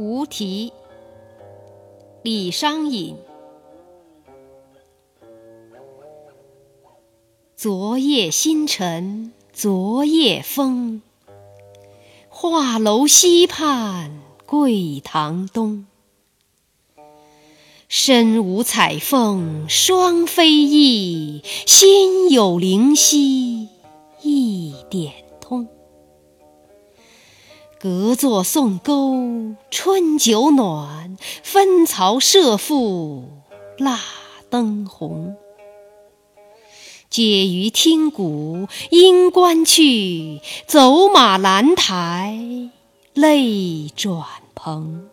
无题，李商隐。昨夜星辰昨夜风，画楼西畔桂堂东。身无彩凤双飞翼，心有灵犀一点通。隔座送钩春酒暖，分曹射覆蜡灯红。解渔听鼓应官去，走马兰台泪转蓬。